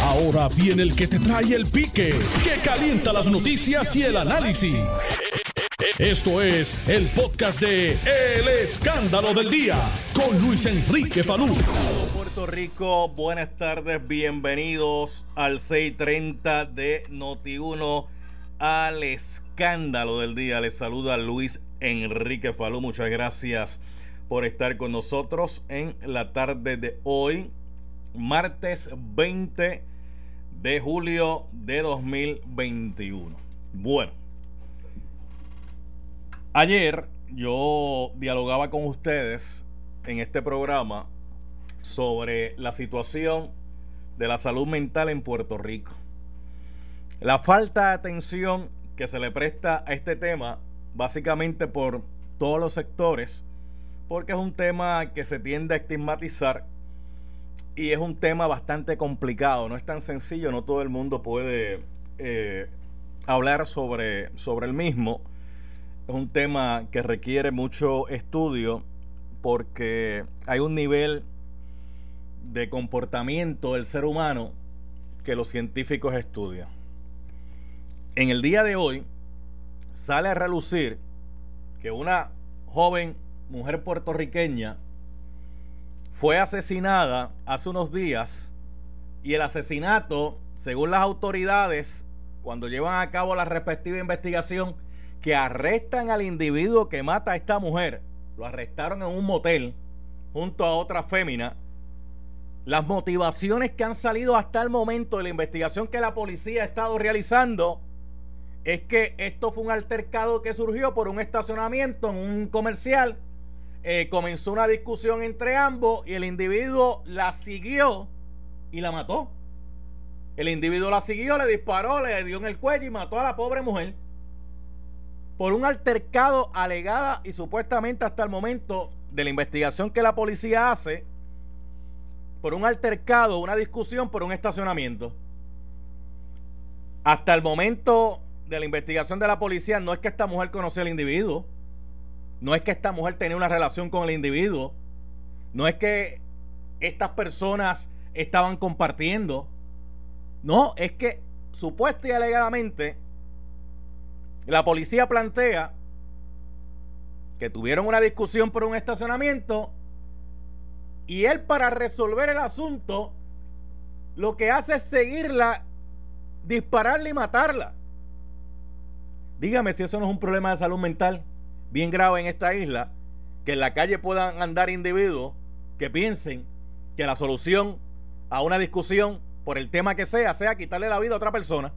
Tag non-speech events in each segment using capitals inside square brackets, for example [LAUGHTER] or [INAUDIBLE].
Ahora viene el que te trae el pique, que calienta las noticias y el análisis. Esto es el podcast de El Escándalo del Día con Luis Enrique Falú. Puerto Rico, buenas tardes, bienvenidos al 630 de Noti1 al Escándalo del Día. Les saluda Luis Enrique Falú, muchas gracias por estar con nosotros en la tarde de hoy, martes 20 de julio de 2021. Bueno, ayer yo dialogaba con ustedes en este programa sobre la situación de la salud mental en Puerto Rico. La falta de atención que se le presta a este tema, básicamente por todos los sectores, porque es un tema que se tiende a estigmatizar y es un tema bastante complicado, no es tan sencillo, no todo el mundo puede eh, hablar sobre, sobre el mismo. Es un tema que requiere mucho estudio porque hay un nivel de comportamiento del ser humano que los científicos estudian. En el día de hoy sale a relucir que una joven mujer puertorriqueña, fue asesinada hace unos días y el asesinato, según las autoridades, cuando llevan a cabo la respectiva investigación, que arrestan al individuo que mata a esta mujer, lo arrestaron en un motel junto a otra fémina, las motivaciones que han salido hasta el momento de la investigación que la policía ha estado realizando es que esto fue un altercado que surgió por un estacionamiento en un comercial eh, comenzó una discusión entre ambos y el individuo la siguió y la mató. El individuo la siguió, le disparó, le dio en el cuello y mató a la pobre mujer. Por un altercado alegada y supuestamente hasta el momento de la investigación que la policía hace, por un altercado, una discusión por un estacionamiento. Hasta el momento de la investigación de la policía no es que esta mujer conocía al individuo. No es que esta mujer tenía una relación con el individuo. No es que estas personas estaban compartiendo. No, es que supuesta y alegadamente la policía plantea que tuvieron una discusión por un estacionamiento y él para resolver el asunto lo que hace es seguirla, dispararla y matarla. Dígame si eso no es un problema de salud mental bien grave en esta isla, que en la calle puedan andar individuos que piensen que la solución a una discusión por el tema que sea, sea quitarle la vida a otra persona.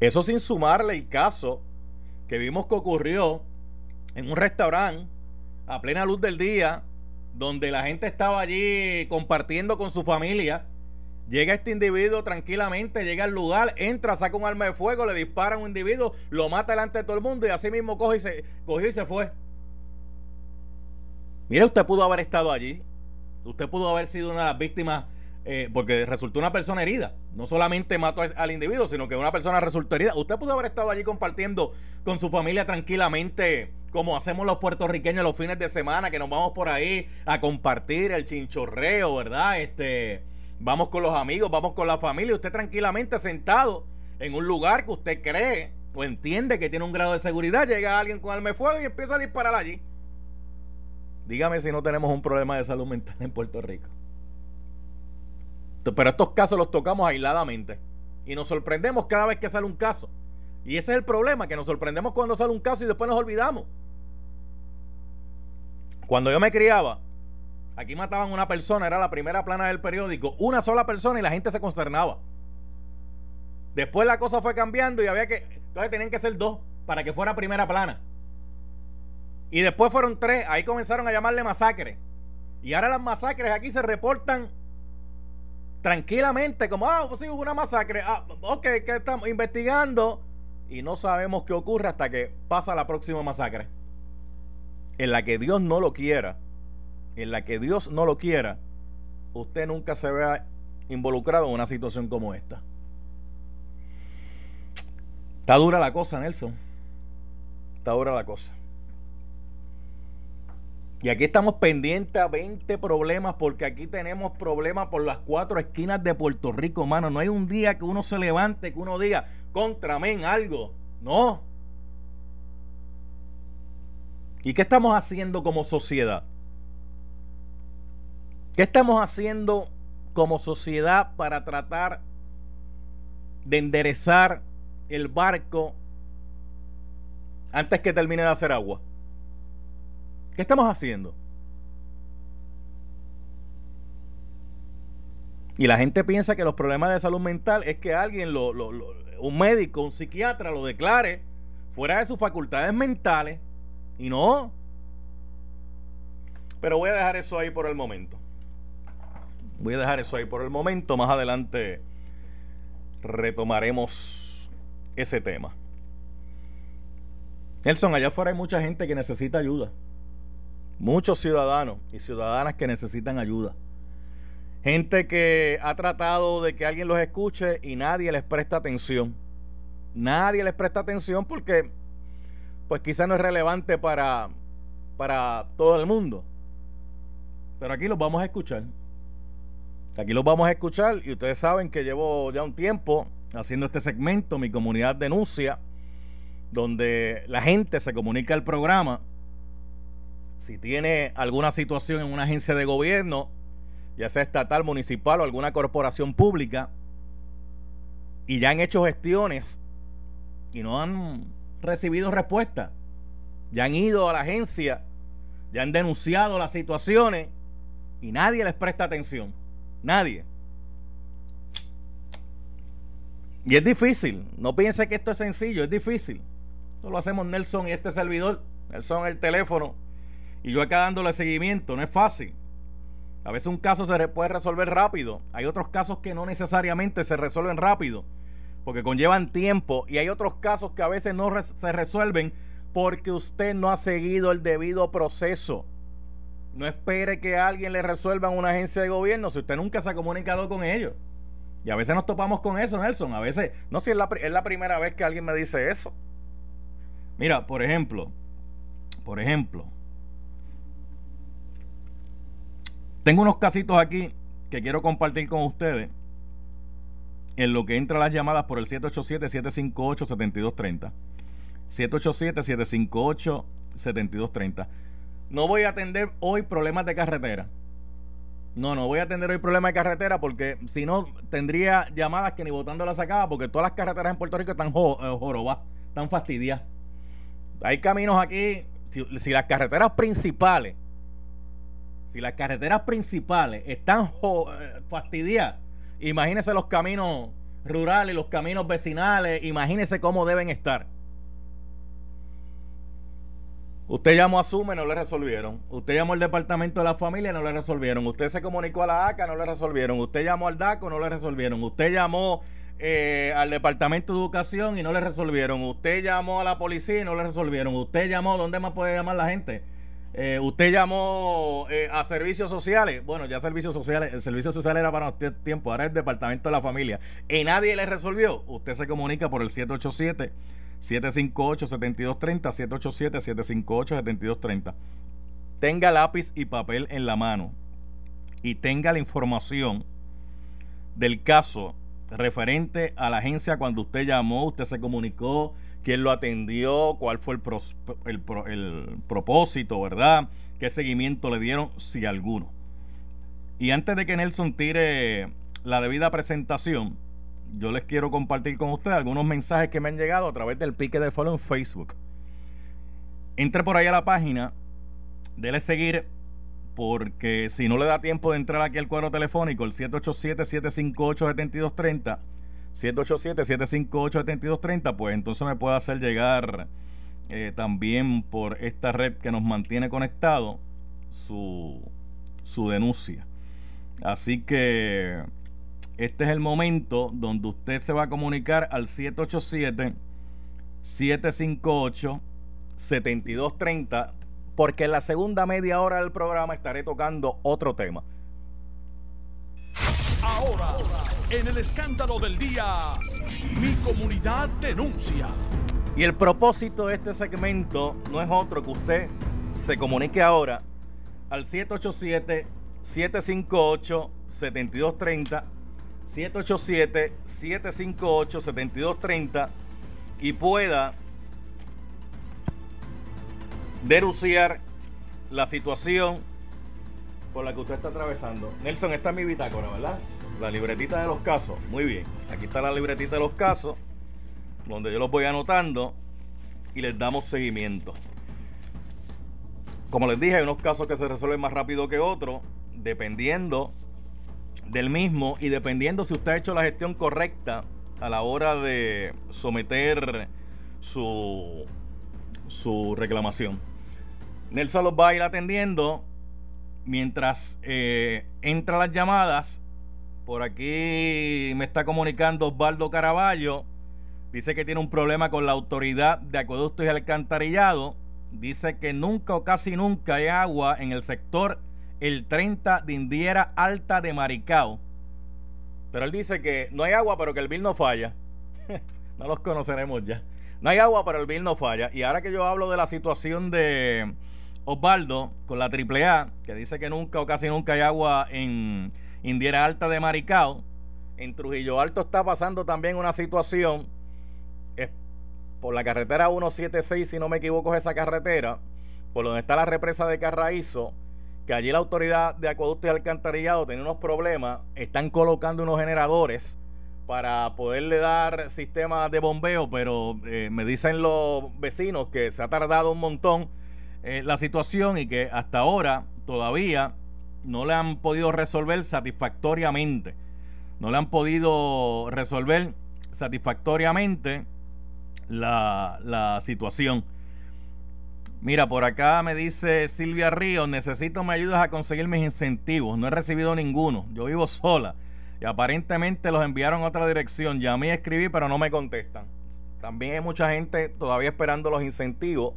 Eso sin sumarle el caso que vimos que ocurrió en un restaurante a plena luz del día, donde la gente estaba allí compartiendo con su familia Llega este individuo tranquilamente, llega al lugar, entra, saca un arma de fuego, le dispara a un individuo, lo mata delante de todo el mundo y así mismo coge y se, cogió y se fue. Mire, usted pudo haber estado allí. Usted pudo haber sido una de las víctimas eh, porque resultó una persona herida. No solamente mató al individuo, sino que una persona resultó herida. Usted pudo haber estado allí compartiendo con su familia tranquilamente, como hacemos los puertorriqueños los fines de semana, que nos vamos por ahí a compartir el chinchorreo, ¿verdad? Este vamos con los amigos, vamos con la familia, usted tranquilamente sentado en un lugar que usted cree o entiende que tiene un grado de seguridad, llega alguien con arma de fuego y empieza a disparar allí. Dígame si no tenemos un problema de salud mental en Puerto Rico. Pero estos casos los tocamos aisladamente y nos sorprendemos cada vez que sale un caso. Y ese es el problema, que nos sorprendemos cuando sale un caso y después nos olvidamos. Cuando yo me criaba, Aquí mataban una persona, era la primera plana del periódico, una sola persona y la gente se consternaba. Después la cosa fue cambiando y había que. Entonces tenían que ser dos para que fuera primera plana. Y después fueron tres, ahí comenzaron a llamarle masacre. Y ahora las masacres aquí se reportan tranquilamente, como, ah, pues sí, hubo una masacre. Ah, ok, que estamos investigando. Y no sabemos qué ocurre hasta que pasa la próxima masacre. En la que Dios no lo quiera en la que Dios no lo quiera, usted nunca se vea involucrado en una situación como esta. Está dura la cosa, Nelson. Está dura la cosa. Y aquí estamos pendientes a 20 problemas porque aquí tenemos problemas por las cuatro esquinas de Puerto Rico, mano. No hay un día que uno se levante, que uno diga, contra men, algo. No. ¿Y qué estamos haciendo como sociedad? ¿Qué estamos haciendo como sociedad para tratar de enderezar el barco antes que termine de hacer agua? ¿Qué estamos haciendo? Y la gente piensa que los problemas de salud mental es que alguien, lo, un médico, un psiquiatra, lo declare fuera de sus facultades mentales. Y no. Pero voy a dejar eso ahí por el momento. Voy a dejar eso ahí por el momento. Más adelante retomaremos ese tema. Nelson, allá afuera hay mucha gente que necesita ayuda. Muchos ciudadanos y ciudadanas que necesitan ayuda. Gente que ha tratado de que alguien los escuche y nadie les presta atención. Nadie les presta atención porque pues quizás no es relevante para, para todo el mundo. Pero aquí los vamos a escuchar. Aquí los vamos a escuchar y ustedes saben que llevo ya un tiempo haciendo este segmento, mi comunidad denuncia, donde la gente se comunica al programa. Si tiene alguna situación en una agencia de gobierno, ya sea estatal, municipal o alguna corporación pública, y ya han hecho gestiones y no han recibido respuesta, ya han ido a la agencia, ya han denunciado las situaciones y nadie les presta atención. Nadie. Y es difícil. No piense que esto es sencillo, es difícil. Esto lo hacemos Nelson y este servidor. Nelson el teléfono. Y yo acá dándole seguimiento. No es fácil. A veces un caso se puede resolver rápido. Hay otros casos que no necesariamente se resuelven rápido. Porque conllevan tiempo. Y hay otros casos que a veces no se resuelven porque usted no ha seguido el debido proceso. No espere que alguien le resuelva en una agencia de gobierno si usted nunca se ha comunicado con ellos. Y a veces nos topamos con eso, Nelson. A veces, no sé si es la, es la primera vez que alguien me dice eso. Mira, por ejemplo, por ejemplo, tengo unos casitos aquí que quiero compartir con ustedes en lo que entra las llamadas por el 787-758-7230. 787-758-7230 no voy a atender hoy problemas de carretera. No, no voy a atender hoy problemas de carretera porque si no tendría llamadas que ni votando la sacaba porque todas las carreteras en Puerto Rico están eh, jorobas, están fastidias. Hay caminos aquí, si, las carreteras principales, si las carreteras principales están eh, fastidiadas, imagínese los caminos rurales, los caminos vecinales, imagínese cómo deben estar. Usted llamó a SUME, no le resolvieron. Usted llamó al Departamento de la Familia, no le resolvieron. Usted se comunicó a la ACA, no le resolvieron. Usted llamó al DACO, no le resolvieron. Usted llamó eh, al Departamento de Educación y no le resolvieron. Usted llamó a la policía y no le resolvieron. Usted llamó, ¿dónde más puede llamar la gente? Eh, usted llamó eh, a servicios sociales. Bueno, ya servicios sociales, el servicio social era para usted tiempo, ahora es el Departamento de la Familia. Y nadie le resolvió. Usted se comunica por el 787 758-7230, 787-758-7230. Tenga lápiz y papel en la mano y tenga la información del caso referente a la agencia cuando usted llamó, usted se comunicó, quién lo atendió, cuál fue el, el, el propósito, ¿verdad? ¿Qué seguimiento le dieron, si alguno? Y antes de que Nelson tire la debida presentación, yo les quiero compartir con ustedes algunos mensajes que me han llegado a través del pique de follow en Facebook. Entre por ahí a la página, dele seguir porque si no le da tiempo de entrar aquí al cuadro telefónico, el 787-758-7230, 787-758-7230, pues entonces me puede hacer llegar eh, también por esta red que nos mantiene conectado su, su denuncia. Así que este es el momento donde usted se va a comunicar al 787-758-7230, porque en la segunda media hora del programa estaré tocando otro tema. Ahora, en el escándalo del día, mi comunidad denuncia. Y el propósito de este segmento no es otro que usted se comunique ahora al 787-758-7230. 787-758-7230 y pueda denunciar la situación por la que usted está atravesando. Nelson, esta es mi bitácora, ¿verdad? La libretita de los casos. Muy bien. Aquí está la libretita de los casos, donde yo los voy anotando y les damos seguimiento. Como les dije, hay unos casos que se resuelven más rápido que otros, dependiendo del mismo y dependiendo si usted ha hecho la gestión correcta a la hora de someter su, su reclamación. Nelson los va a ir atendiendo mientras eh, entra las llamadas. Por aquí me está comunicando Osvaldo Caraballo. Dice que tiene un problema con la autoridad de acueductos y alcantarillado. Dice que nunca o casi nunca hay agua en el sector el 30 de Indiera Alta de Maricao. Pero él dice que no hay agua, pero que el bill no falla. [LAUGHS] no los conoceremos ya. No hay agua, pero el bill no falla. Y ahora que yo hablo de la situación de Osvaldo con la AAA, que dice que nunca o casi nunca hay agua en Indiera Alta de Maricao, en Trujillo Alto está pasando también una situación por la carretera 176, si no me equivoco, es esa carretera, por donde está la represa de Carraízo allí la autoridad de acueducto y alcantarillado tiene unos problemas, están colocando unos generadores para poderle dar sistemas de bombeo, pero eh, me dicen los vecinos que se ha tardado un montón eh, la situación y que hasta ahora todavía no le han podido resolver satisfactoriamente. No le han podido resolver satisfactoriamente la situación. Mira, por acá me dice Silvia Ríos, necesito me ayudas a conseguir mis incentivos. No he recibido ninguno. Yo vivo sola. Y aparentemente los enviaron a otra dirección. Llamé y escribí, pero no me contestan. También hay mucha gente todavía esperando los incentivos.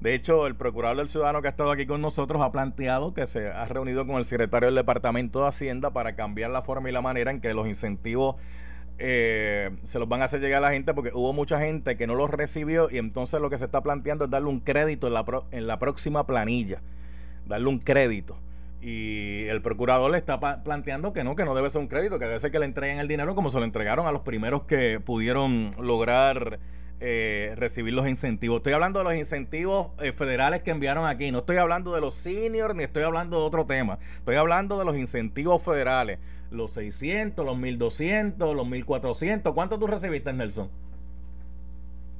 De hecho, el procurador del ciudadano que ha estado aquí con nosotros ha planteado que se ha reunido con el secretario del Departamento de Hacienda para cambiar la forma y la manera en que los incentivos eh, se los van a hacer llegar a la gente porque hubo mucha gente que no los recibió y entonces lo que se está planteando es darle un crédito en la, en la próxima planilla, darle un crédito. Y el procurador le está planteando que no, que no debe ser un crédito, que debe ser que le entreguen el dinero como se lo entregaron a los primeros que pudieron lograr eh, recibir los incentivos. Estoy hablando de los incentivos eh, federales que enviaron aquí. No estoy hablando de los seniors ni estoy hablando de otro tema. Estoy hablando de los incentivos federales. Los 600, los 1200, los 1400. ¿Cuánto tú recibiste, Nelson?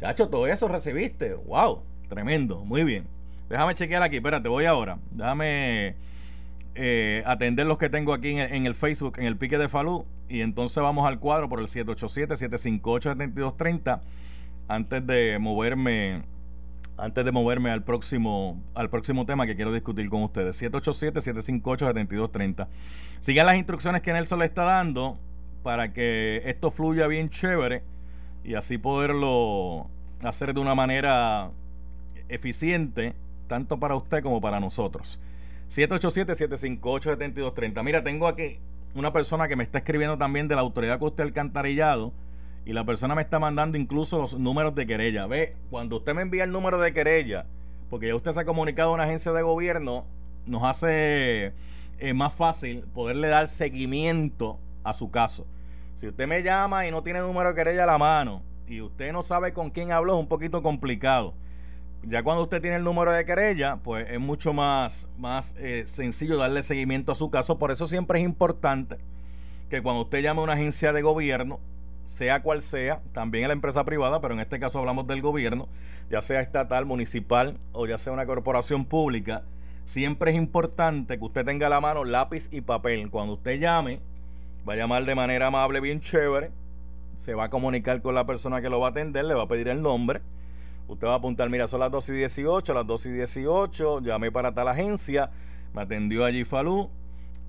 Chacho, todo eso recibiste. ¡Wow! Tremendo. Muy bien. Déjame chequear aquí. Espérate, voy ahora. Déjame eh, atender los que tengo aquí en el, en el, Facebook, en el pique de Falú. Y entonces vamos al cuadro por el 787-758-7230 antes de moverme antes de moverme al próximo al próximo tema que quiero discutir con ustedes. 787-758-7230 sigan las instrucciones que Nelson le está dando para que esto fluya bien chévere y así poderlo hacer de una manera eficiente tanto para usted como para nosotros. 787-758-7230 mira tengo aquí una persona que me está escribiendo también de la autoridad coste alcantarillado y la persona me está mandando incluso los números de querella. Ve, cuando usted me envía el número de querella, porque ya usted se ha comunicado a una agencia de gobierno, nos hace eh, más fácil poderle dar seguimiento a su caso. Si usted me llama y no tiene número de querella a la mano y usted no sabe con quién habló, es un poquito complicado. Ya cuando usted tiene el número de querella, pues es mucho más, más eh, sencillo darle seguimiento a su caso. Por eso siempre es importante que cuando usted llame a una agencia de gobierno, sea cual sea, también la empresa privada, pero en este caso hablamos del gobierno, ya sea estatal, municipal o ya sea una corporación pública, siempre es importante que usted tenga a la mano lápiz y papel. Cuando usted llame, va a llamar de manera amable, bien chévere, se va a comunicar con la persona que lo va a atender, le va a pedir el nombre. Usted va a apuntar, mira, son las 2 y 18, las 2 y 18, llamé para tal agencia, me atendió allí Falú,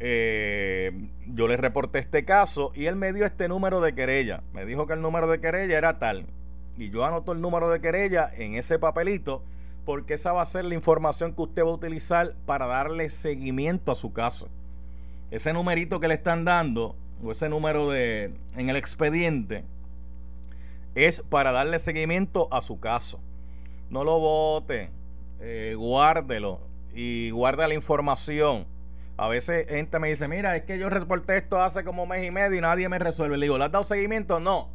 eh, yo le reporté este caso y él me dio este número de querella. Me dijo que el número de querella era tal. Y yo anoto el número de querella en ese papelito porque esa va a ser la información que usted va a utilizar para darle seguimiento a su caso. Ese numerito que le están dando o ese número de en el expediente es para darle seguimiento a su caso. No lo vote, eh, guárdelo y guarda la información. A veces gente me dice, mira, es que yo reporté esto hace como mes y medio y nadie me resuelve. Le digo, ¿le has dado seguimiento? No.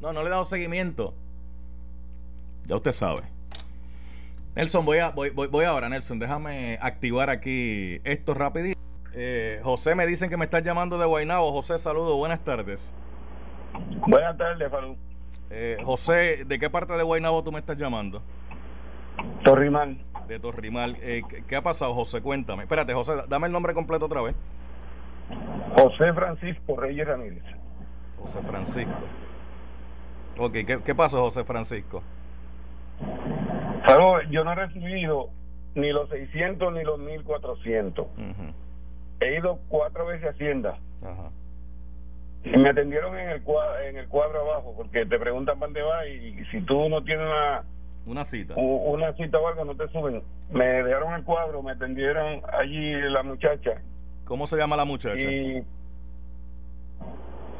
No, no le he dado seguimiento. Ya usted sabe. Nelson, voy, a, voy, voy, ahora, Nelson. Déjame activar aquí esto rapidito. Eh, José, me dicen que me estás llamando de Guaynabo. José, saludo, buenas tardes. Buenas tardes, Falú. Eh, José, ¿de qué parte de Guaynabo tú me estás llamando? Torrimal. De Torrimal. Eh, ¿qué, ha pasado, José? Cuéntame. Espérate, José, dame el nombre completo otra vez. José Francisco Reyes Ramírez. José Francisco. Ok, ¿qué, qué pasó, José Francisco? yo no he recibido ni los 600 ni los 1400. He ido cuatro veces a Hacienda. Y me atendieron en el, cuadro, en el cuadro abajo, porque te preguntan dónde va y, si tú no tienes una, una cita una cita o algo, no te suben. Me dejaron el cuadro, me atendieron allí la muchacha. ¿Cómo se llama la muchacha?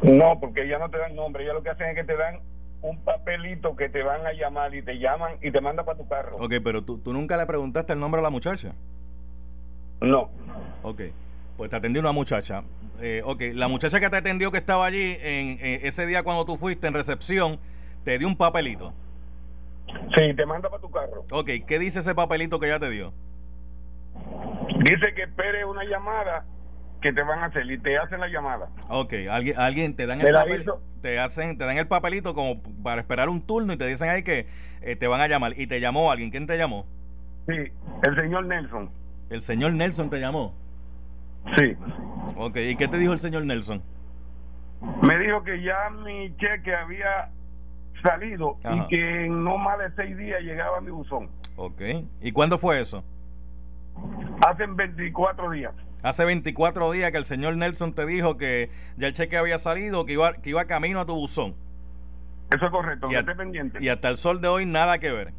No, porque ella no te dan nombre, ella lo que hacen es que te dan un papelito que te van a llamar y te llaman y te mandan para tu carro. Ok, pero tú, tú nunca le preguntaste el nombre a la muchacha. No. Ok, pues te atendió una muchacha. Eh, ok, la muchacha que te atendió que estaba allí en, ese día cuando tú fuiste en recepción, te dio un papelito. Sí, te manda para tu carro. Ok, ¿qué dice ese papelito que ella te dio? Dice que espere una llamada que te van a hacer y te hacen la llamada. Ok, alguien, alguien te dan el papelito, te hacen, te dan el papelito como para esperar un turno y te dicen ahí que eh, te van a llamar. ¿Y te llamó alguien? ¿Quién te llamó? Sí, el señor Nelson. ¿El señor Nelson te llamó? Sí. Ok, ¿y qué te dijo el señor Nelson? Me dijo que ya mi cheque había salido y que en no más de seis días llegaba mi buzón. Ok, ¿y cuándo fue eso? Hace 24 días. Hace 24 días que el señor Nelson te dijo que ya el cheque había salido, que iba, que iba camino a tu buzón. Eso es correcto, y, pendiente. y hasta el sol de hoy nada que ver.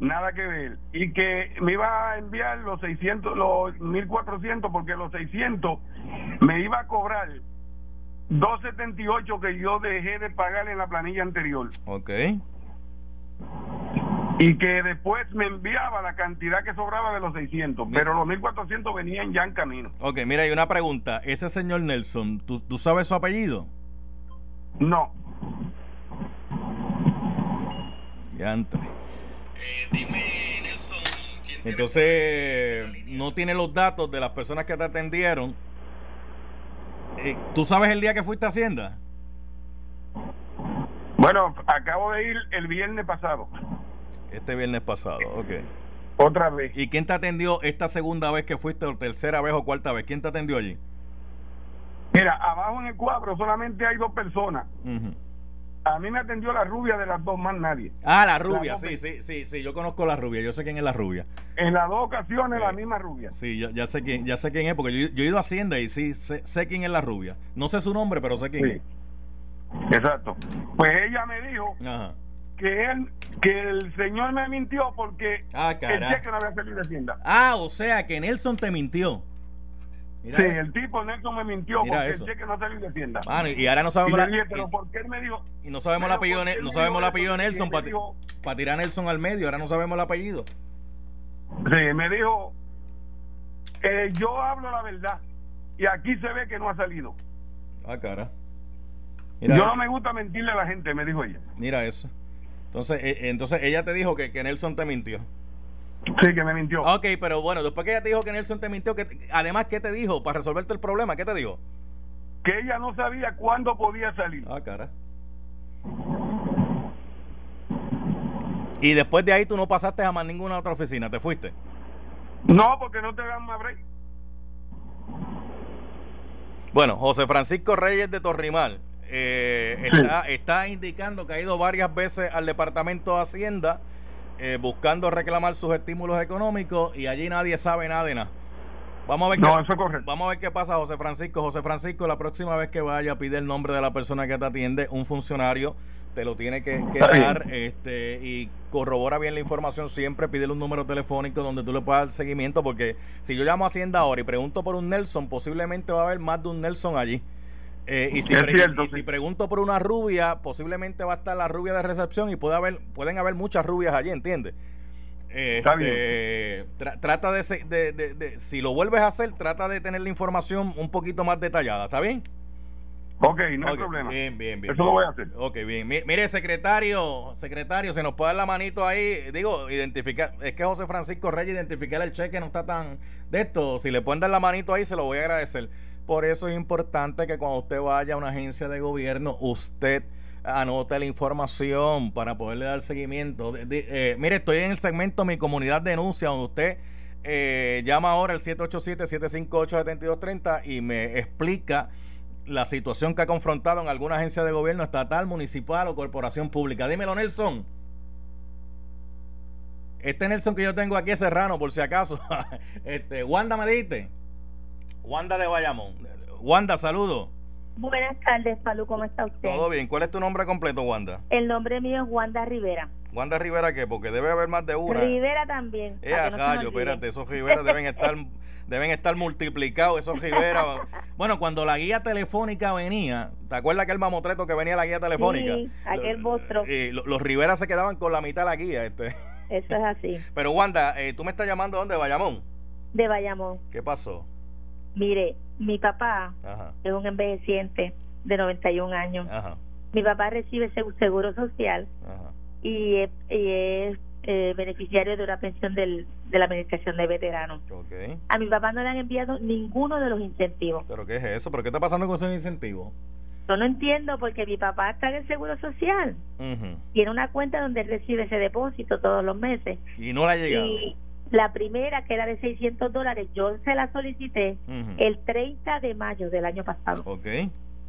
Nada que ver. Y que me iba a enviar los 600, los 1400, porque los 600 me iba a cobrar 278 que yo dejé de pagar en la planilla anterior. Ok y que después me enviaba la cantidad que sobraba de los 600, pero los 1400 venían ya en camino. Ok, mira, hay una pregunta. Ese señor Nelson, ¿tú, tú sabes su apellido? No. Ya entre. Eh, dime, Nelson. Entonces, no tiene los datos de las personas que te atendieron. Eh, ¿Tú sabes el día que fuiste a Hacienda? Bueno, acabo de ir el viernes pasado. Este viernes pasado, ok. Otra vez. ¿Y quién te atendió esta segunda vez que fuiste, o tercera vez o cuarta vez? ¿Quién te atendió allí? Mira, abajo en el cuadro solamente hay dos personas. A mí me atendió la rubia de las dos, más nadie. Ah, la rubia, sí, sí, sí, sí, yo conozco la rubia, yo sé quién es la rubia. En las dos ocasiones la misma rubia. Sí, ya, ya, sé quién, ya sé quién es, porque yo, he ido a Hacienda y sí, sé, quién es la rubia. No sé su nombre, pero sé quién es. Exacto. Pues ella me dijo Ajá que él que el señor me mintió porque ah, el cheque no había salido de Hacienda. Ah, o sea que Nelson te mintió. Sí, el tipo Nelson me mintió porque el cheque no salió de Hacienda. y ahora no sabemos la, pero ¿por qué él me dijo? Y no sabemos el apellido, no sabemos el apellido de Nelson para tirar a Nelson al medio, ahora no sabemos el apellido. Sí, me dijo eh, yo hablo la verdad y aquí se ve que no ha salido. Ah, cara. yo no me gusta mentirle a la gente, me dijo ella. Mira eso. Entonces, eh, entonces ella te dijo que, que Nelson te mintió. Sí, que me mintió. Ok, pero bueno, después que ella te dijo que Nelson te mintió, que, además, ¿qué te dijo para resolverte el problema? ¿Qué te dijo? Que ella no sabía cuándo podía salir. Ah, cara. Y después de ahí tú no pasaste a más ninguna otra oficina, ¿te fuiste? No, porque no te dan más break. Bueno, José Francisco Reyes de Torrimal eh, está, indicando que ha ido varias veces al Departamento de Hacienda eh, buscando reclamar sus estímulos económicos y allí nadie sabe nada de nada. Vamos a ver, qué, vamos a ver qué pasa, José Francisco. José Francisco, la próxima vez que vaya, pide el nombre de la persona que te atiende, un funcionario te lo tiene que, dar este, y corrobora bien la información siempre, pídele un número telefónico donde tú le puedas dar seguimiento, porque si yo llamo a Hacienda ahora y pregunto por un Nelson, posiblemente va a haber más de un Nelson allí. Eh, y, si si pregunto por una rubia, posiblemente va a estar la rubia de recepción y puede haber, pueden haber muchas rubias allí, ¿entiendes? Este, trata de, de, de, si lo vuelves a hacer, trata de tener la información un poquito más detallada, ¿está bien? Ok, no hay problema. Bien, bien, bien. Eso lo voy a hacer. Ok, bien. Mire, secretario, secretario, se nos puede dar la manito ahí. Digo, identificar. Es que José Francisco Reyes identificar el cheque no está tan de esto. Si le pueden dar la manito ahí, se lo voy a agradecer. Por eso es importante que cuando usted vaya a una agencia de gobierno, usted anote la información para poderle dar seguimiento. Eh, mire, estoy en el segmento Mi Comunidad Denuncia, donde usted eh, llama ahora al 787-758-7230 y me explica la situación que ha confrontado en alguna agencia de gobierno estatal, municipal o corporación pública. Dímelo, Nelson. Este Nelson que yo tengo aquí es Serrano, por si acaso. [LAUGHS] este, Wanda me diste. Wanda de Bayamón. Wanda, saludo. Buenas tardes, Palu, ¿cómo está usted? Todo bien. ¿Cuál es tu nombre completo, Wanda? El nombre mío es Wanda Rivera. ¿Wanda Rivera qué? Porque debe haber más de una. Rivera también. Eh, a espérate, esos Rivera deben estar [LAUGHS] deben estar multiplicados esos Rivera. bueno, cuando la guía telefónica venía, ¿te acuerdas aquel mamotreto que venía la guía telefónica? Sí, aquel monstruo. Y los Rivera se quedaban con la mitad de la guía. Este. Eso es así. [LAUGHS] Pero Wanda, eh, ¿tú me estás llamando de dónde? ¿Bayamón? De Bayamón. ¿Qué pasó? Mire, mi papá es un envejeciente de 91 años. Mi papá recibe seguro social y es, eh, beneficiario de una pensión del, de la Administración de Veteranos. A mi papá no le han enviado ninguno de los incentivos. ¿Pero qué es eso? ¿Pero qué está pasando con esos incentivos? Yo no entiendo porque mi papá está en el Seguro Social. Tiene una cuenta donde recibe ese depósito todos los meses. Y no le ha llegado. La primera, que era de 600 dólares, yo se la solicité el 30 de mayo del año pasado. Ok.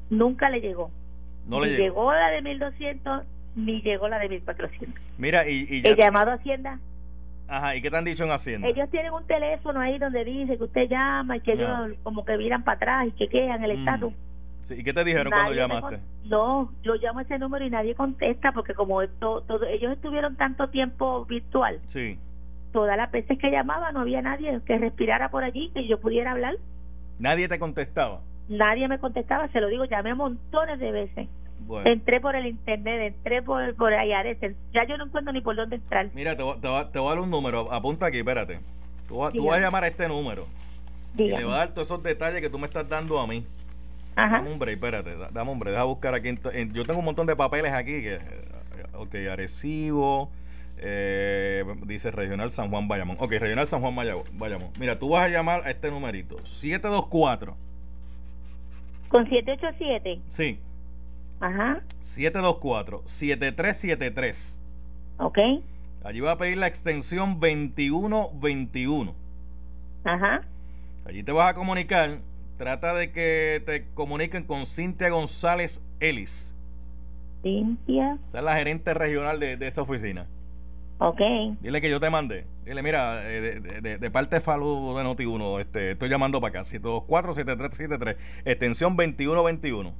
Nunca le llegó. No le llegó. la de 1200, ni llegó la de 1400. Mira, y, y El llamado a Hacienda. Ajá, ¿y qué te han dicho en Hacienda? Ellos tienen un teléfono ahí donde dice que usted llama y que ellos como que miran para atrás y que quedan el estatus. ¿Y qué te dijeron cuando llamaste? No, yo llamo ese número y nadie contesta porque como esto, todo, ellos estuvieron tanto tiempo virtual. Sí todas las veces que llamaba no había nadie que respirara por allí, que yo pudiera hablar. ¿Nadie te contestaba? Nadie me contestaba, se lo digo, llamé montones de veces. Entré por el internet, entré por, por ya yo no encuentro ni por dónde entrar. Mira, te, te, voy a dar un número, apunta aquí, espérate. Tú, vas a llamar a este número y le va a dar todos esos detalles que tú me estás dando a mí. Ajá. Dame break, espérate, dame un break, deja buscar aquí. yo tengo un montón de papeles aquí que, ok, Arecibo, eh, dice Regional San Juan Bayamón. Ok, Regional San Juan Bayamón. Mira, tú vas a llamar a este numerito: 724. ¿Con 787? Sí. Ajá. 724-7373. Ok. Allí va a pedir la extensión 2121. Ajá. Allí te vas a comunicar. Trata de que te comuniquen con Cintia González Ellis. Cintia. Esa es la gerente regional de esta oficina. Ok. Dile que yo te mandé. Dile, mira, eh, de, parte de Falú de Noti1, este, estoy llamando para acá. 724-7373, extensión 2121.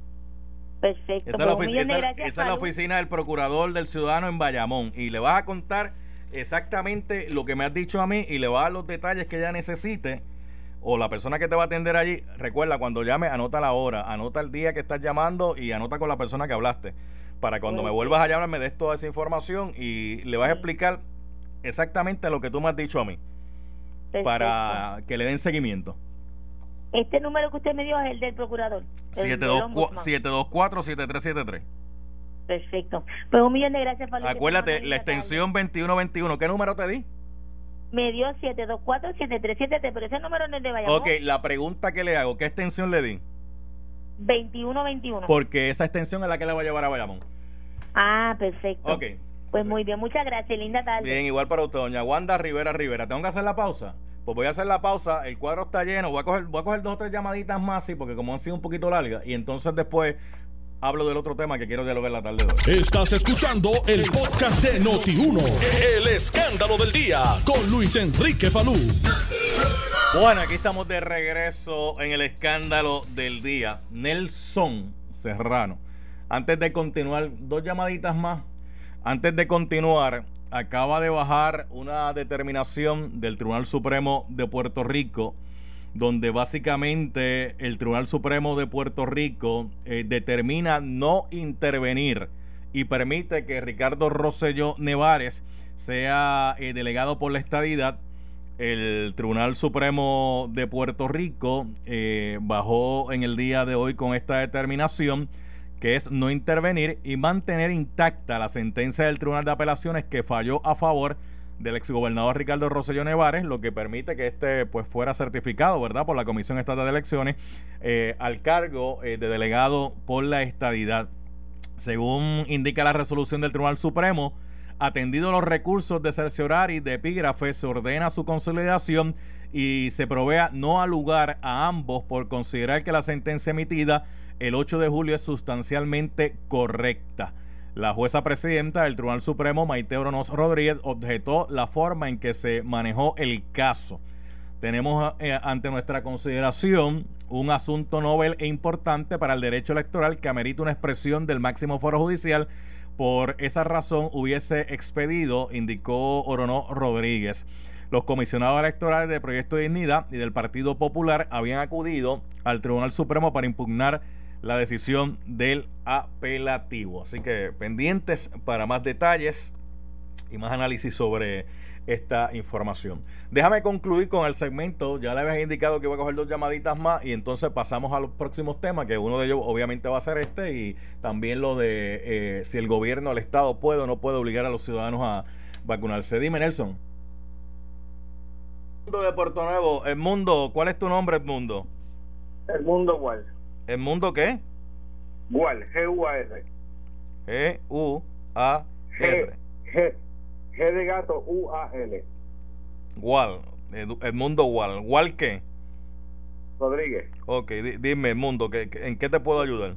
Perfecto. Esa, es la, oficina, esa, es la oficina del procurador del ciudadano en Bayamón. Y le vas a contar exactamente lo que me has dicho a mí y le vas a dar los detalles que ella necesite. O la persona que te va a atender allí, recuerda, cuando llame, anota la hora, anota el día que estás llamando y anota con la persona que hablaste para cuando me vuelvas a llamar me des toda esa información y le vas a explicar exactamente lo que tú me has dicho a mí para que le den seguimiento. Este número que usted me dio es el del procurador. 724-7373. Perfecto. Pues un millón de gracias, Pablo. Acuérdate, la extensión 2121. ¿Qué número te di? Me dio 724-7373, pero ese número no es de Bayamón. Ok, la pregunta que le hago, ¿qué extensión le di? 2121. Porque esa extensión es la que le va a llevar a Bayamón. Ah, perfecto. Ok. Pues muy bien, muchas gracias, linda tarde. Bien, igual para usted, doña Wanda Rivera Rivera. ¿Tengo que hacer la pausa? Pues voy a hacer la pausa, el cuadro está lleno, voy a coger, voy a coger dos o tres llamaditas más, sí, porque como han sido un poquito largas, y entonces después hablo del otro tema que quiero dialogar la tarde de hoy. Estás escuchando el podcast de Noti1, el escándalo del día, con Luis Enrique Falú. Bueno, aquí estamos de regreso en el escándalo del día. Nelson Serrano. Antes de continuar, dos llamaditas más. Antes de continuar, acaba de bajar una determinación del Tribunal Supremo de Puerto Rico, donde básicamente el Tribunal Supremo de Puerto Rico eh, determina no intervenir y permite que Ricardo Rosselló Nevares sea eh, delegado por la estadidad. El Tribunal Supremo de Puerto Rico eh, bajó en el día de hoy con esta determinación que es no intervenir y mantener intacta la sentencia del Tribunal de Apelaciones que falló a favor del exgobernador Ricardo Rosselló Nevares, lo que permite que este pues fuera certificado, ¿verdad?, por la Comisión Estatal de Elecciones eh, al cargo de delegado por la estadidad. Según indica la resolución del Tribunal Supremo, atendido los recursos de cerciorari de epígrafe, se ordena su consolidación y se provea no al lugar a ambos por considerar que la sentencia emitida el 8 de julio es sustancialmente correcta. La jueza presidenta del Tribunal Supremo, Maite Oronos Rodríguez, objetó la forma en que se manejó el caso. Tenemos eh, ante nuestra consideración un asunto novel e importante para el derecho electoral que amerita una expresión del máximo foro judicial. Por esa razón hubiese expedido, indicó Orono Rodríguez. Los comisionados electorales del Proyecto de Dignidad y del Partido Popular habían acudido al Tribunal Supremo para impugnar la decisión del apelativo. Así que pendientes para más detalles y más análisis sobre esta información. Déjame concluir con el segmento. Ya le había indicado que iba a coger dos llamaditas más y entonces pasamos a los próximos temas, que uno de ellos obviamente va a ser este y también lo de eh, si el gobierno, el Estado puede o no puede obligar a los ciudadanos a vacunarse. Dime, Nelson. Mundo de Puerto Nuevo, el mundo, ¿cuál es tu nombre, Edmundo? El mundo igual. ¿El mundo qué? Gual, G-U-A-R. G-U-A-R. G, G de gato, U-A-L. Gual, Edmundo Gual. ¿Gual qué? Rodríguez. Ok, dime, Edmundo, ¿qué, ¿en qué te puedo ayudar?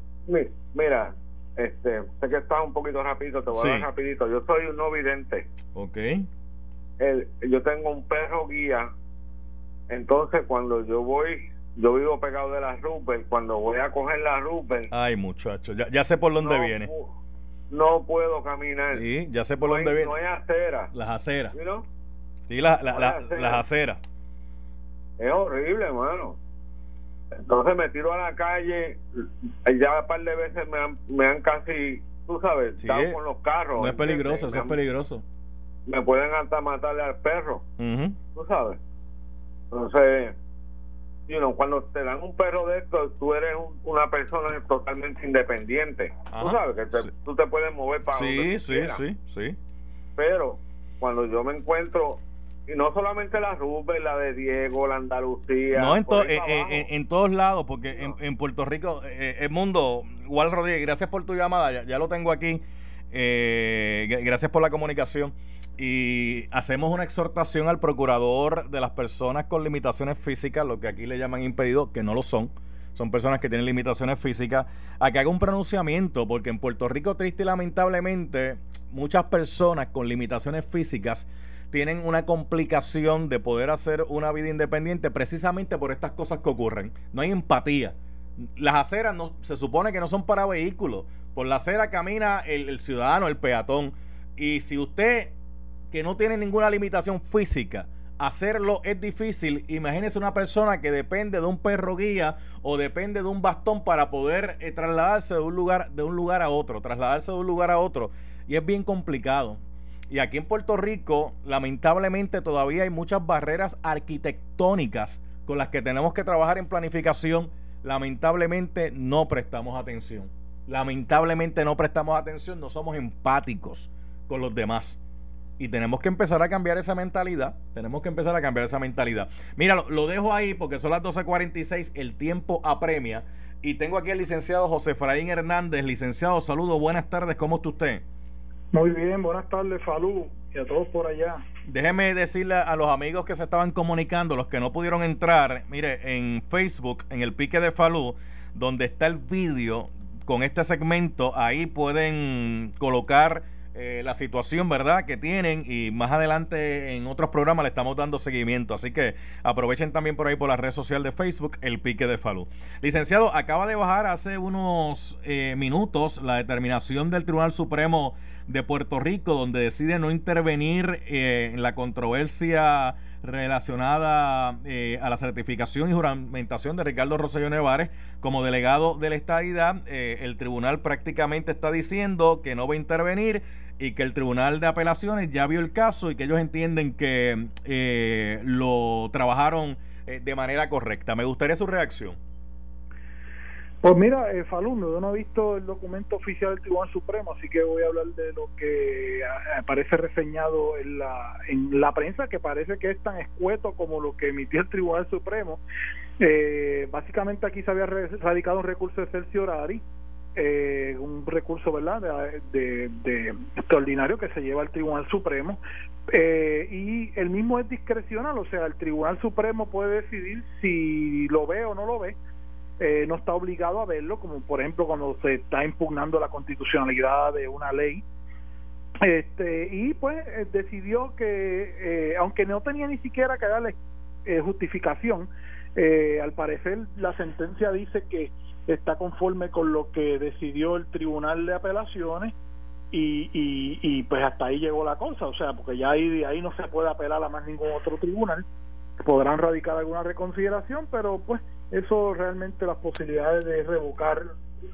Mira, este, sé que está un poquito rapidito, te voy a dar rapidito. Yo soy un no vidente. Ok. El, yo tengo un perro guía, entonces cuando yo voy yo vivo pegado de la Rupert. Cuando voy a coger la Rupert. Ay, muchacho, ya, sé por dónde viene. No puedo caminar. Sí, ya sé por dónde viene. No hay acera. Las aceras. Sí, las aceras. Es horrible, hermano. Entonces me tiro a la calle. Ya un par de veces me han, me han casi, tú sabes, sí, con los carros. No es peligroso, eso es peligroso. Me pueden hasta matarle al perro. Tú sabes. Entonces you know, cuando te dan un perro de esto, tú eres una persona totalmente independiente. Tú sabes que tú te puedes mover para sí, sí, sí, sí. Pero cuando yo me encuentro y no solamente la Rubén, la de Diego, la Andalucía. No, en, eh, eh, en, todos lados, porque en, Puerto Rico, eh, el mundo, igual Rodríguez, gracias por tu llamada, ya, lo tengo aquí. gracias por la comunicación y hacemos una exhortación al procurador de las personas con limitaciones físicas, lo que aquí le llaman impedido, que no lo son, son personas que tienen limitaciones físicas, a que haga un pronunciamiento, porque en Puerto Rico, triste y lamentablemente, muchas personas con limitaciones físicas tienen una complicación de poder hacer una vida independiente precisamente por estas cosas que ocurren. No hay empatía. Las aceras no, se supone que no son para vehículos. Por la acera camina el, el ciudadano, el peatón. Y si usted que no tiene ninguna limitación física, hacerlo es difícil. Imagínese una persona que depende de un perro guía o depende de un bastón para poder eh, trasladarse de un lugar de un lugar a otro, trasladarse de un lugar a otro y es bien complicado. Y aquí en Puerto Rico, lamentablemente todavía hay muchas barreras arquitectónicas con las que tenemos que trabajar en planificación. Lamentablemente no prestamos atención. Lamentablemente no prestamos atención, no somos empáticos con los demás. Y tenemos que empezar a cambiar esa mentalidad. Tenemos que empezar a cambiar esa mentalidad. Mira, lo, dejo ahí porque son las 12.46, el tiempo apremia. Y tengo aquí al licenciado José Fraín Hernández. Licenciado, saludos, buenas tardes, ¿cómo está usted? Muy bien, buenas tardes, Falú, y a todos por allá. Déjeme decirle a los amigos que se estaban comunicando, los que no pudieron entrar, mire, en Facebook, en el pique de Falú, donde está el vídeo con este segmento, ahí pueden colocar eh, la situación, ¿verdad?, que tienen y más adelante en otros programas le estamos dando seguimiento. Así que aprovechen también por ahí por la red social de Facebook el pique de Falú. Licenciado, acaba de bajar hace unos eh, minutos la determinación del Tribunal Supremo de Puerto Rico, donde decide no intervenir eh, en la controversia relacionada eh, a la certificación y juramentación de Ricardo Rosselló Nevares como delegado de la estadidad. Eh, el tribunal prácticamente está diciendo que no va a intervenir y que el tribunal de apelaciones ya vio el caso y que ellos entienden que eh, lo trabajaron de manera correcta. Me gustaría su reacción. Pues mira, eh, yo no he visto el documento oficial del Tribunal Supremo, así que voy a hablar de lo que eh, aparece reseñado en la, en la prensa, que parece que es tan escueto como lo que emitió el Tribunal Supremo. Eh, básicamente aquí se había radicado un recurso de cerciorari, eh, un recurso verdad de, de, extraordinario que se lleva al Tribunal Supremo. Eh, y el mismo es discrecional, o sea, el Tribunal Supremo puede decidir si lo ve o no lo ve eh, no está obligado a verlo, como por ejemplo cuando se está impugnando la constitucionalidad de una ley. Este, y pues eh, decidió que, eh, aunque no tenía ni siquiera que darle justificación, al parecer la sentencia dice que está conforme con lo que decidió el Tribunal de Apelaciones y, y, y pues hasta ahí llegó la cosa, o sea, porque ya ahí, ahí no se puede apelar a más ningún otro tribunal, podrán radicar alguna reconsideración, pero pues eso realmente las posibilidades de revocar,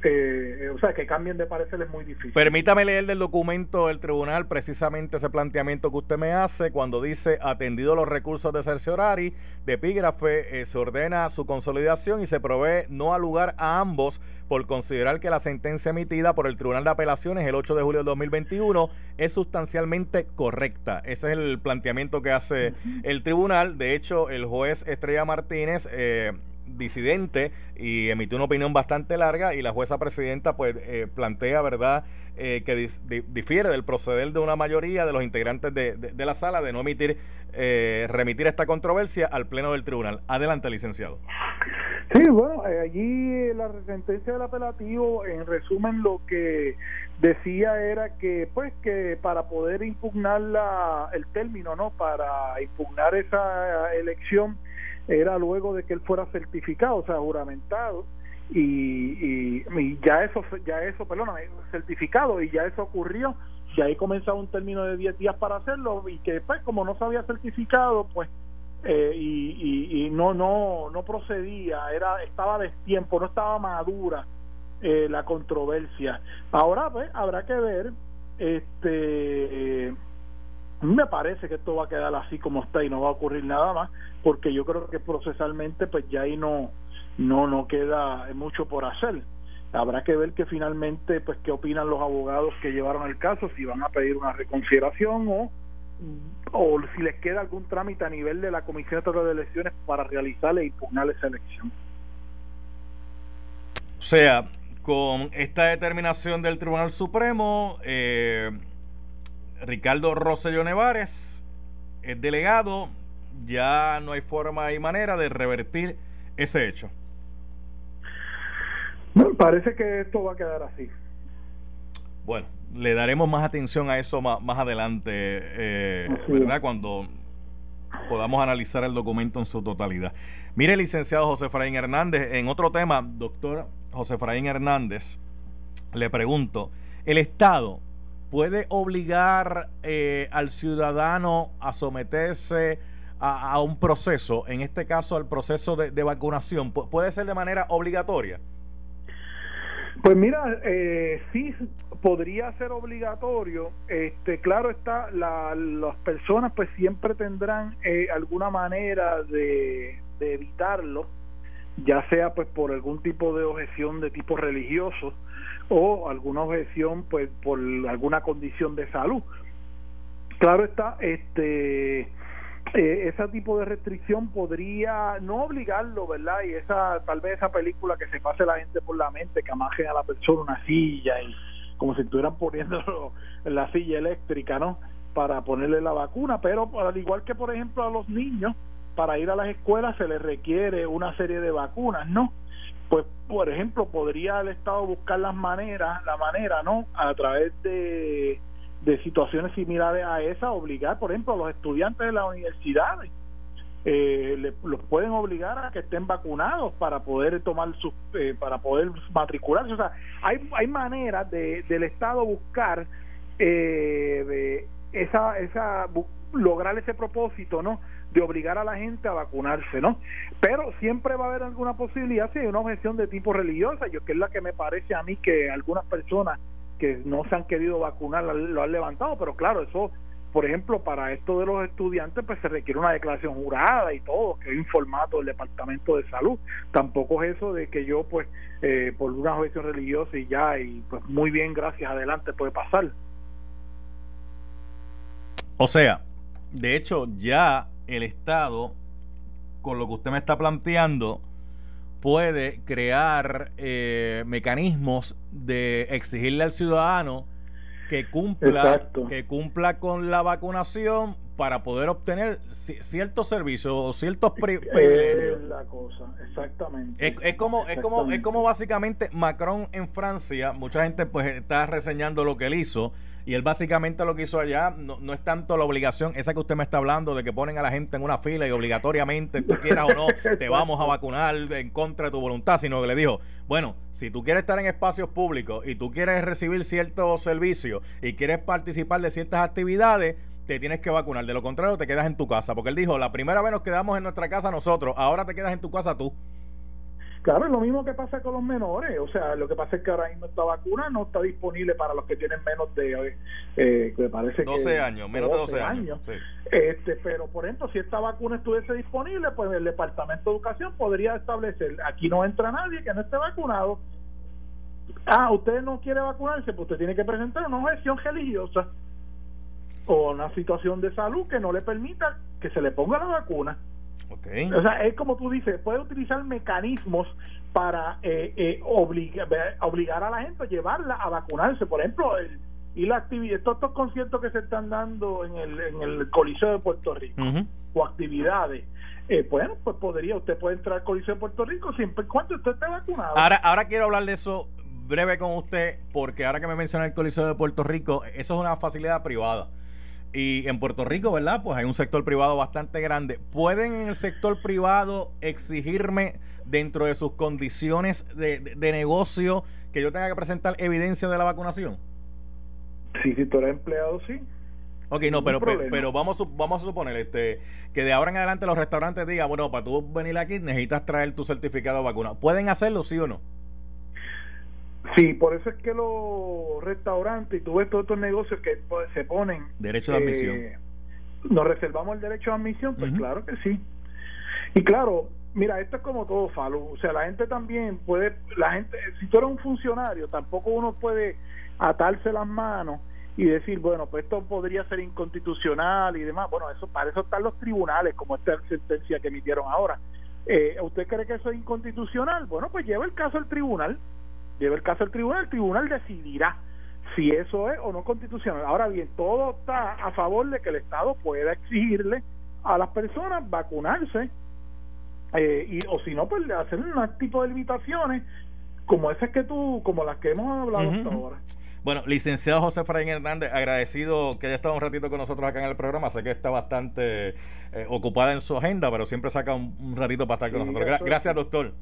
eh, o sea, que cambien de parecer es muy difícil. Permítame leer del documento del tribunal precisamente ese planteamiento que usted me hace cuando dice, atendido los recursos de cerciorari, de epígrafe, eh, se ordena su consolidación y se provee no al lugar a ambos por considerar que la sentencia emitida por el Tribunal de Apelaciones el 8 de julio del 2021 es sustancialmente correcta. Ese es el planteamiento que hace el tribunal. De hecho, el juez Estrella Martínez eh, disidente y emitió una opinión bastante larga y la jueza presidenta pues eh, plantea, ¿verdad?, eh, que difiere del proceder de una mayoría de los integrantes de, la sala de no emitir, eh, remitir esta controversia al pleno del tribunal. Adelante, licenciado. Sí, bueno, allí la sentencia del apelativo, en resumen, lo que decía era que, pues, que para poder impugnar la, el término, ¿no? Para impugnar esa elección, era luego de que él fuera certificado, o sea, juramentado, y, y, ya eso, ya eso, perdón, certificado, y ya eso ocurrió, y ahí comenzaba un término de 10 días para hacerlo, y que después, como no se había certificado, pues, eh, y, y, no, no, no procedía, era, estaba destiempo, no estaba madura eh, la controversia. Ahora, pues, habrá que ver, este me parece que esto va a quedar así como está y no va a ocurrir nada más, porque yo creo que procesalmente pues ya ahí no no no queda mucho por hacer. Habrá que ver que finalmente pues qué opinan los abogados que llevaron el caso, si van a pedir una reconsideración o o si les queda algún trámite a nivel de la Comisión Estatal de Elecciones para realizarle e impugnar esa elección. O sea, con esta determinación del Tribunal Supremo, eh, Ricardo Rosselló Nevares es delegado, ya no hay forma y manera de revertir ese hecho. parece que esto va a quedar así. Bueno, le daremos más atención a eso más, adelante, eh, ¿verdad? Cuando podamos analizar el documento en su totalidad. Mire, licenciado José Fraín Hernández, en otro tema, doctor José Fraín Hernández, le pregunto, ¿el Estado puede obligar eh, al ciudadano a someterse a, un proceso, en este caso al proceso de, vacunación, puede ser de manera obligatoria. Pues mira, eh, sí podría ser obligatorio. Este, claro está, la, las personas pues siempre tendrán eh, alguna manera de, de evitarlo, ya sea pues por algún tipo de objeción de tipo religioso o alguna objeción pues por alguna condición de salud. Claro está, este eh, ese tipo de restricción podría no obligarlo, ¿verdad? Y esa tal vez esa película que se pase la gente por la mente, que amajen a la persona una silla y como si estuvieran poniendo la silla eléctrica, ¿no? Para ponerle la vacuna, pero al igual que por ejemplo a los niños, para ir a las escuelas se les requiere una serie de vacunas, ¿no? Pues por ejemplo podría el Estado buscar las maneras, la manera, ¿no? A través de, de situaciones similares a esa, obligar, por ejemplo, a los estudiantes de las universidades, eh, los pueden obligar a que estén vacunados para poder tomar sus, eh, para poder matricularse. O sea, hay, hay maneras de, del Estado buscar eh, esa, esa lograr ese propósito, ¿no? De obligar a la gente a vacunarse, ¿no? Pero siempre va a haber alguna posibilidad si hay una objeción de tipo religiosa, yo que es la que me parece a mí que algunas personas que no se han querido vacunar lo han levantado, pero claro, eso por ejemplo, para esto de los estudiantes, pues se requiere una declaración jurada y todo, que hay un formato del Departamento de Salud. Tampoco es eso de que yo, pues, eh, por una objeción religiosa y ya, y pues muy bien, gracias, adelante, puede pasar. O sea, de hecho, ya el Estado, con lo que usted me está planteando, puede crear eh, mecanismos de exigirle al ciudadano que cumpla, que cumpla con la vacunación para poder obtener ciertos servicios o ciertos privilegios. Es la cosa, exactamente. Es, como, es como, es como básicamente Macron en Francia, mucha gente pues está reseñando lo que él hizo y él básicamente lo que hizo allá no, no, es tanto la obligación, esa que usted me está hablando, de que ponen a la gente en una fila y obligatoriamente, tú quieras o no, te vamos a vacunar en contra de tu voluntad, sino que le dijo, bueno, si tú quieres estar en espacios públicos y tú quieres recibir ciertos servicios y quieres participar de ciertas actividades, te tienes que vacunar. De lo contrario, te quedas en tu casa. Porque él dijo, la primera vez nos quedamos en nuestra casa nosotros, ahora te quedas en tu casa tú. Claro, es lo mismo que pasa con los menores. O sea, lo que pasa es que ahora mismo esta vacuna no está disponible para los que tienen menos de, eh, me parece 12 años, menos de 12, años. Este, pero, por ejemplo, si esta vacuna estuviese disponible, pues el Departamento de Educación podría establecer, aquí no entra nadie que no esté vacunado. Ah, usted no quiere vacunarse, pues usted tiene que presentar una objeción religiosa o una situación de salud que no le permita que se le ponga la vacuna. O sea, es como tú dices, puede utilizar mecanismos para eh, eh, obligar a la gente a llevarla a vacunarse. Por ejemplo, el, y la actividad, todos estos conciertos que se están dando en el, en el Coliseo de Puerto Rico o actividades. Eh, bueno, pues podría, usted puede entrar al Coliseo de Puerto Rico siempre y cuando usted esté vacunado. Ahora, ahora quiero hablar de eso breve con usted, porque ahora que me menciona el Coliseo de Puerto Rico, eso es una facilidad privada. Y en Puerto Rico, ¿verdad? Pues hay un sector privado bastante grande. ¿Pueden en el sector privado exigirme dentro de sus condiciones de, negocio que yo tenga que presentar evidencia de la vacunación? Sí, si tú eres empleado, sí. Ok, no, pero, pero, vamos, vamos a suponer este, que de ahora en adelante los restaurantes digan, bueno, para tú venir aquí necesitas traer tu certificado de vacuna. ¿Pueden hacerlo, sí o no? Sí, por eso es que los restaurantes y tú ves todos estos negocios que se ponen... Derecho de admisión. Eh, nos reservamos el derecho de admisión, pues claro que sí. Y claro, mira, esto es como todo, Falo. O sea, la gente también puede, la gente, si tú eres un funcionario, tampoco uno puede atarse las manos y decir, bueno, pues esto podría ser inconstitucional y demás. Bueno, eso para eso están los tribunales, como esta sentencia que emitieron ahora. Eh, ¿Usted cree que eso es inconstitucional? Bueno, pues lleva el caso al tribunal lleve el caso al tribunal, el tribunal decidirá si eso es o no constitucional. Ahora bien, todo está a favor de que el Estado pueda exigirle a las personas vacunarse eh, y o si no pues hacer un tipo de limitaciones como esas que tú como las que hemos hablado hasta ahora bueno, licenciado José Fraín Hernández, agradecido que haya estado un ratito con nosotros acá en el programa. Sé que está bastante eh, ocupada en su agenda, pero siempre saca un, ratito para estar con nosotros. gracias, doctor.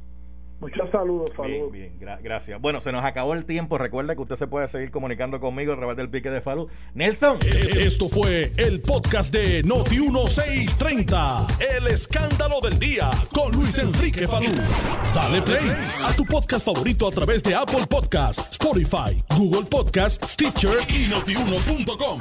Muchos saludos, saludos. Bien, bien, gracias. Bueno, se nos acabó el tiempo. Recuerda que usted se puede seguir comunicando conmigo a través del pique de Falú. Nelson. Eh, esto fue el podcast de Noti1630. El escándalo del día con Luis Enrique Falú. Dale play a tu podcast favorito a través de Apple Podcasts, Spotify, Google Podcasts, Stitcher y notiuno.com.